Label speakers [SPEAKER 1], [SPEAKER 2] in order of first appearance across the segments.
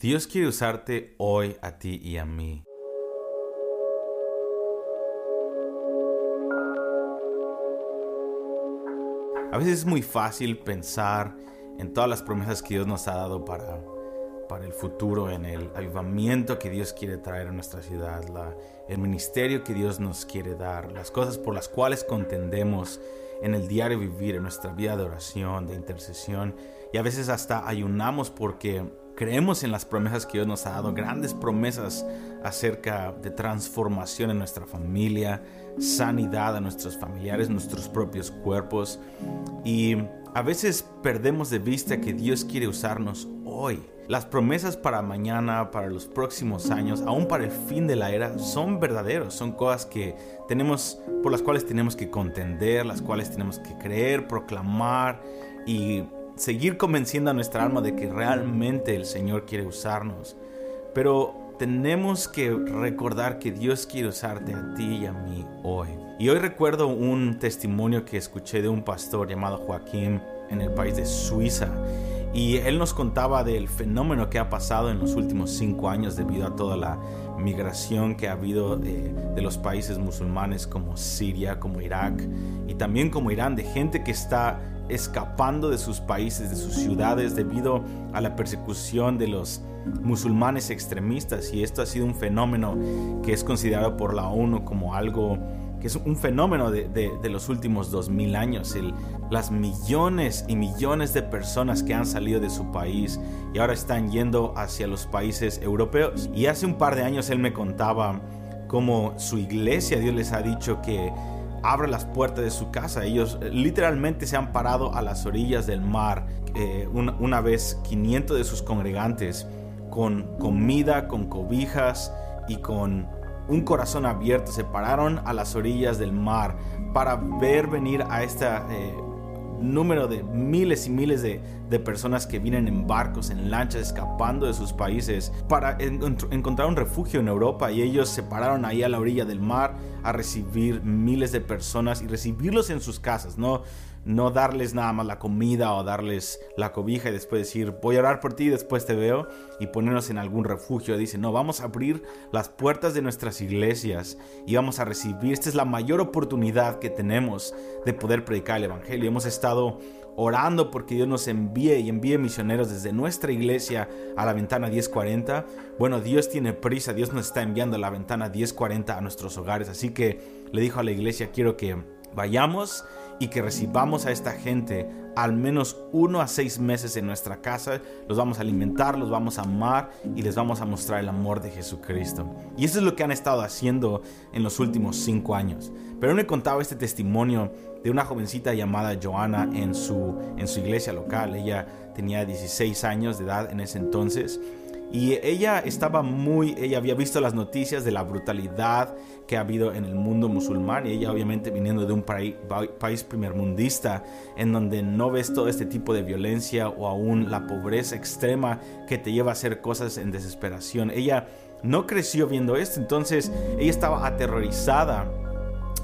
[SPEAKER 1] Dios quiere usarte hoy a ti y a mí. A veces es muy fácil pensar en todas las promesas que Dios nos ha dado para, para el futuro, en el avivamiento que Dios quiere traer a nuestra ciudad, la, el ministerio que Dios nos quiere dar, las cosas por las cuales contendemos en el diario vivir, en nuestra vida de oración, de intercesión, y a veces hasta ayunamos porque creemos en las promesas que Dios nos ha dado, grandes promesas acerca de transformación en nuestra familia, sanidad a nuestros familiares, nuestros propios cuerpos, y a veces perdemos de vista que Dios quiere usarnos hoy. Las promesas para mañana, para los próximos años, aún para el fin de la era, son verdaderos, son cosas que tenemos por las cuales tenemos que contender, las cuales tenemos que creer, proclamar y seguir convenciendo a nuestra alma de que realmente el Señor quiere usarnos. Pero tenemos que recordar que Dios quiere usarte a ti y a mí hoy. Y hoy recuerdo un testimonio que escuché de un pastor llamado Joaquín en el país de Suiza. Y él nos contaba del fenómeno que ha pasado en los últimos cinco años debido a toda la migración que ha habido de, de, los países musulmanes como Siria, como Irak y también como Irán, de gente que está escapando de sus países, de sus ciudades debido a la persecución de los musulmanes extremistas. Y esto ha sido un fenómeno que es considerado por la ONU como algo que es un fenómeno de, los últimos 2000 años, las millones y millones de personas que han salido de su país y ahora están yendo hacia los países europeos. Y hace un par de años él me contaba cómo su iglesia, Dios les ha dicho que abre las puertas de su casa. Ellos eh, literalmente se han parado a las orillas del mar. Eh, una, vez 500 de sus congregantes con comida, con cobijas y con un corazón abierto, se pararon a las orillas del mar para ver venir a este número de miles y miles de, de, personas que vienen en barcos, en lanchas, escapando de sus países para encontrar un refugio en Europa y ellos se pararon ahí a la orilla del mar a recibir miles de personas y recibirlos en sus casas, ¿no? no darles nada más la comida o darles la cobija y después decir voy a orar por ti y después te veo y ponernos en algún refugio. Dice, no, vamos a abrir las puertas de nuestras iglesias y vamos a recibir. Esta es la mayor oportunidad que tenemos de poder predicar el Evangelio. Hemos estado orando porque Dios nos envíe y envíe misioneros desde nuestra iglesia a la ventana 1040. Bueno, Dios tiene prisa, Dios nos está enviando a la ventana 1040 a nuestros hogares. Así que le dijo a la iglesia, quiero que vayamos y que recibamos a esta gente al menos uno a seis meses en nuestra casa, los vamos a alimentar, los vamos a amar y les vamos a mostrar el amor de Jesucristo. Y eso es lo que han estado haciendo en los últimos cinco años. Pero me contaba este testimonio de una jovencita llamada Joana en su, en su iglesia local. Ella tenía 16 años de edad en ese entonces y ella estaba muy, ella había visto las noticias de la brutalidad que ha habido en el mundo musulmán y ella obviamente viniendo de un país, país primermundista en donde no ves todo este tipo de violencia o aún la pobreza extrema que te lleva a hacer cosas en desesperación. Ella no creció viendo esto, entonces ella estaba aterrorizada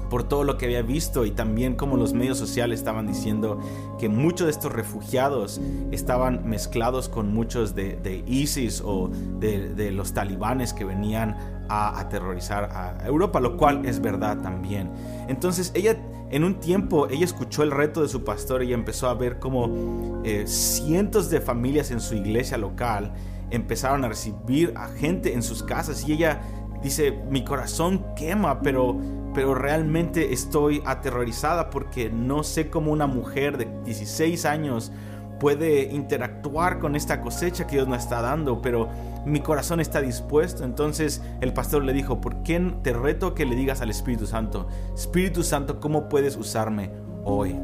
[SPEAKER 1] por todo lo que había visto y también como los medios sociales estaban diciendo que muchos de estos refugiados estaban mezclados con muchos de, ISIS o de, de, los talibanes que venían a aterrorizar a Europa, lo cual es verdad también. Entonces ella en un tiempo ella escuchó el reto de su pastor y empezó a ver como eh, cientos de familias en su iglesia local empezaron a recibir a gente en sus casas y ella dice, mi corazón quema, pero pero realmente estoy aterrorizada porque no sé cómo una mujer de 16 años puede interactuar con esta cosecha que Dios nos está dando, pero mi corazón está dispuesto. Entonces el pastor le dijo, ¿por qué te reto que le digas al Espíritu Santo, Espíritu Santo, ¿cómo puedes usarme hoy?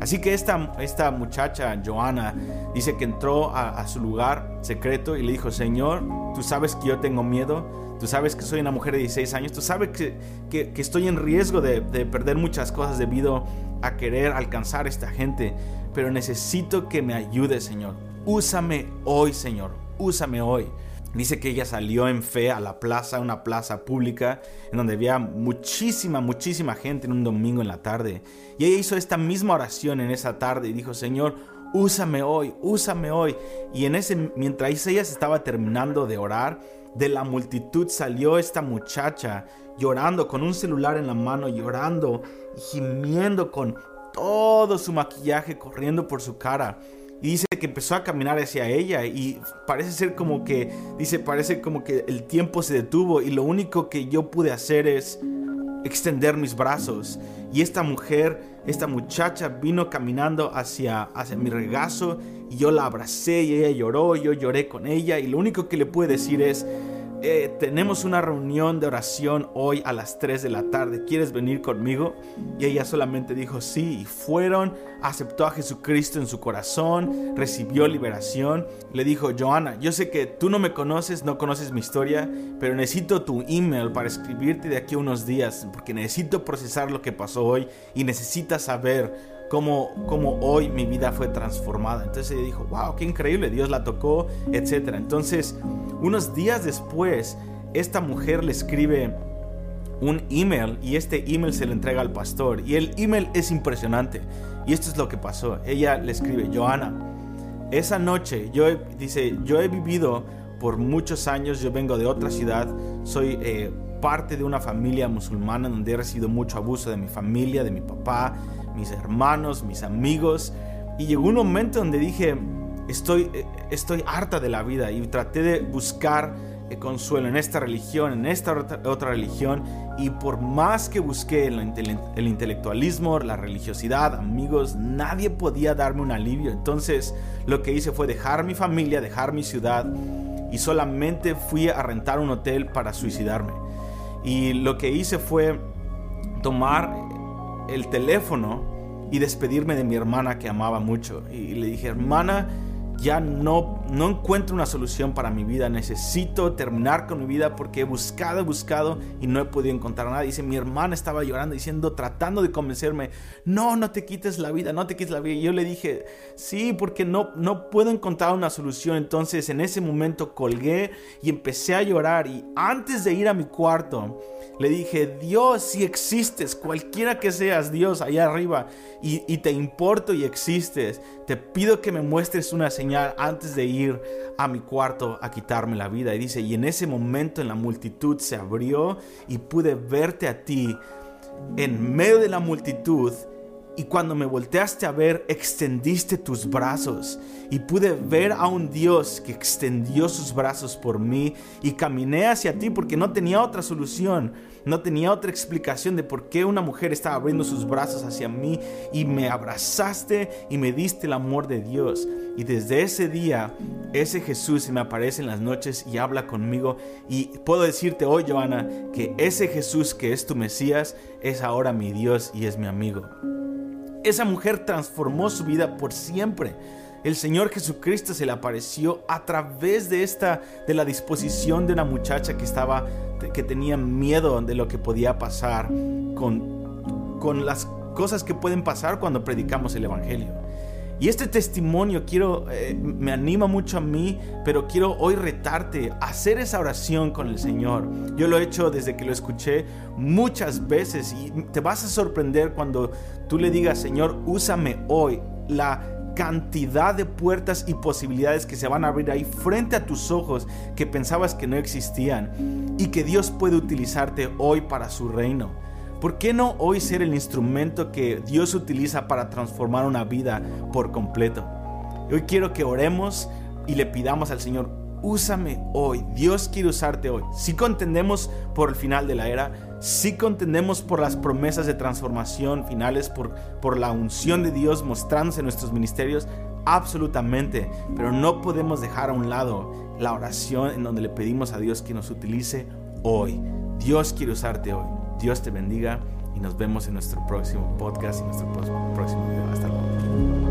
[SPEAKER 1] Así que esta, esta muchacha, Joana, dice que entró a, su lugar secreto y le dijo, Señor, tú sabes que yo tengo miedo, tú sabes que soy una mujer de 16 años, tú sabes que, que, estoy en riesgo de, de, perder muchas cosas debido a querer alcanzar a esta gente, pero necesito que me ayudes, Señor. Úsame hoy, Señor, úsame hoy. Dice que ella salió en fe a la plaza, una plaza pública, en donde había muchísima, muchísima gente en un domingo en la tarde. Y ella hizo esta misma oración en esa tarde y dijo, Señor, úsame hoy, úsame hoy. Y en ese, mientras ella se estaba terminando de orar, de la multitud salió esta muchacha llorando con un celular en la mano, llorando, gimiendo con todo su maquillaje corriendo por su cara. Y dice que empezó a caminar hacia ella y parece ser como que, dice, parece como que el tiempo se detuvo y lo único que yo pude hacer es extender mis brazos. Y esta mujer, esta muchacha vino caminando hacia, hacia mi regazo y yo la abracé y ella lloró, yo lloré con ella y lo único que le pude decir es, eh, tenemos una reunión de oración hoy a las 3 de la tarde. ¿Quieres venir conmigo? Y ella solamente dijo sí. Y fueron, aceptó a Jesucristo en su corazón, recibió liberación. Le dijo, Joana, yo sé que tú no me conoces, no conoces mi historia, pero necesito tu email para escribirte de aquí a unos días, porque necesito procesar lo que pasó hoy y necesitas saber cómo, cómo hoy mi vida fue transformada. Entonces ella dijo, wow, qué increíble, Dios la tocó, etc. Entonces, unos días después, esta mujer le escribe un email y este email se le entrega al pastor. Y el email es impresionante. Y esto es lo que pasó. Ella le escribe, Joana, esa noche, yo dice, yo he vivido por muchos años, yo vengo de otra ciudad, soy eh, parte de una familia musulmana donde he recibido mucho abuso de mi familia, de mi papá, mis hermanos, mis amigos. Y llegó un momento donde dije, estoy, eh, estoy harta de la vida y traté de buscar eh, consuelo en esta religión, en esta otra religión. Y por más que busqué el, el intelectualismo, la religiosidad, amigos, nadie podía darme un alivio. Entonces lo que hice fue dejar mi familia, dejar mi ciudad y solamente fui a rentar un hotel para suicidarme. Y lo que hice fue tomar el teléfono y despedirme de mi hermana que amaba mucho. Y le dije, hermana, ya no, no encuentro una solución para mi vida, necesito terminar con mi vida porque he buscado, he buscado y no he podido encontrar nada. Dice, mi hermana estaba llorando, diciendo, tratando de convencerme, no, no te quites la vida, no te quites la vida. Y yo le dije, sí, porque no, no puedo encontrar una solución. Entonces en ese momento colgué y empecé a llorar y antes de ir a mi cuarto, le dije, Dios, si existes, cualquiera que seas, Dios, allá arriba, y, y te importo y existes, te pido que me muestres una señal antes de ir a mi cuarto a quitarme la vida. Y dice, y en ese momento en la multitud se abrió y pude verte a ti en medio de la multitud. Y cuando me volteaste a ver, extendiste tus brazos y pude ver a un Dios que extendió sus brazos por mí y caminé hacia ti porque no tenía otra solución no tenía otra explicación de por qué una mujer estaba abriendo sus brazos hacia mí y me abrazaste y me diste el amor de Dios. Y desde ese día, ese Jesús se me aparece en las noches y habla conmigo. Y puedo decirte hoy, Joana, que ese Jesús que es tu Mesías es ahora mi Dios y es mi amigo. Esa mujer transformó su vida por siempre el Señor Jesucristo se le apareció a través de esta de la disposición de una muchacha que estaba que tenía miedo de lo que podía pasar con con las cosas que pueden pasar cuando predicamos el evangelio. Y este testimonio quiero eh, me anima mucho a mí, pero quiero hoy retarte hacer esa oración con el Señor. Yo lo he hecho desde que lo escuché muchas veces y te vas a sorprender cuando tú le digas, "Señor, úsame hoy." La cantidad de puertas y posibilidades que se van a abrir ahí frente a tus ojos que pensabas que no existían y que Dios puede utilizarte hoy para su reino. ¿Por qué no hoy ser el instrumento que Dios utiliza para transformar una vida por completo? Hoy quiero que oremos y le pidamos al Señor, úsame hoy. Dios quiere usarte hoy. Si contendemos por el final de la era, si contendemos por las promesas de transformación finales, por, por la unción de Dios mostrándose en nuestros ministerios, absolutamente. Pero no podemos dejar a un lado la oración en donde le pedimos a Dios que nos utilice hoy. Dios quiere usarte hoy. Dios te bendiga y nos vemos en nuestro próximo podcast y nuestro próximo video. Hasta luego.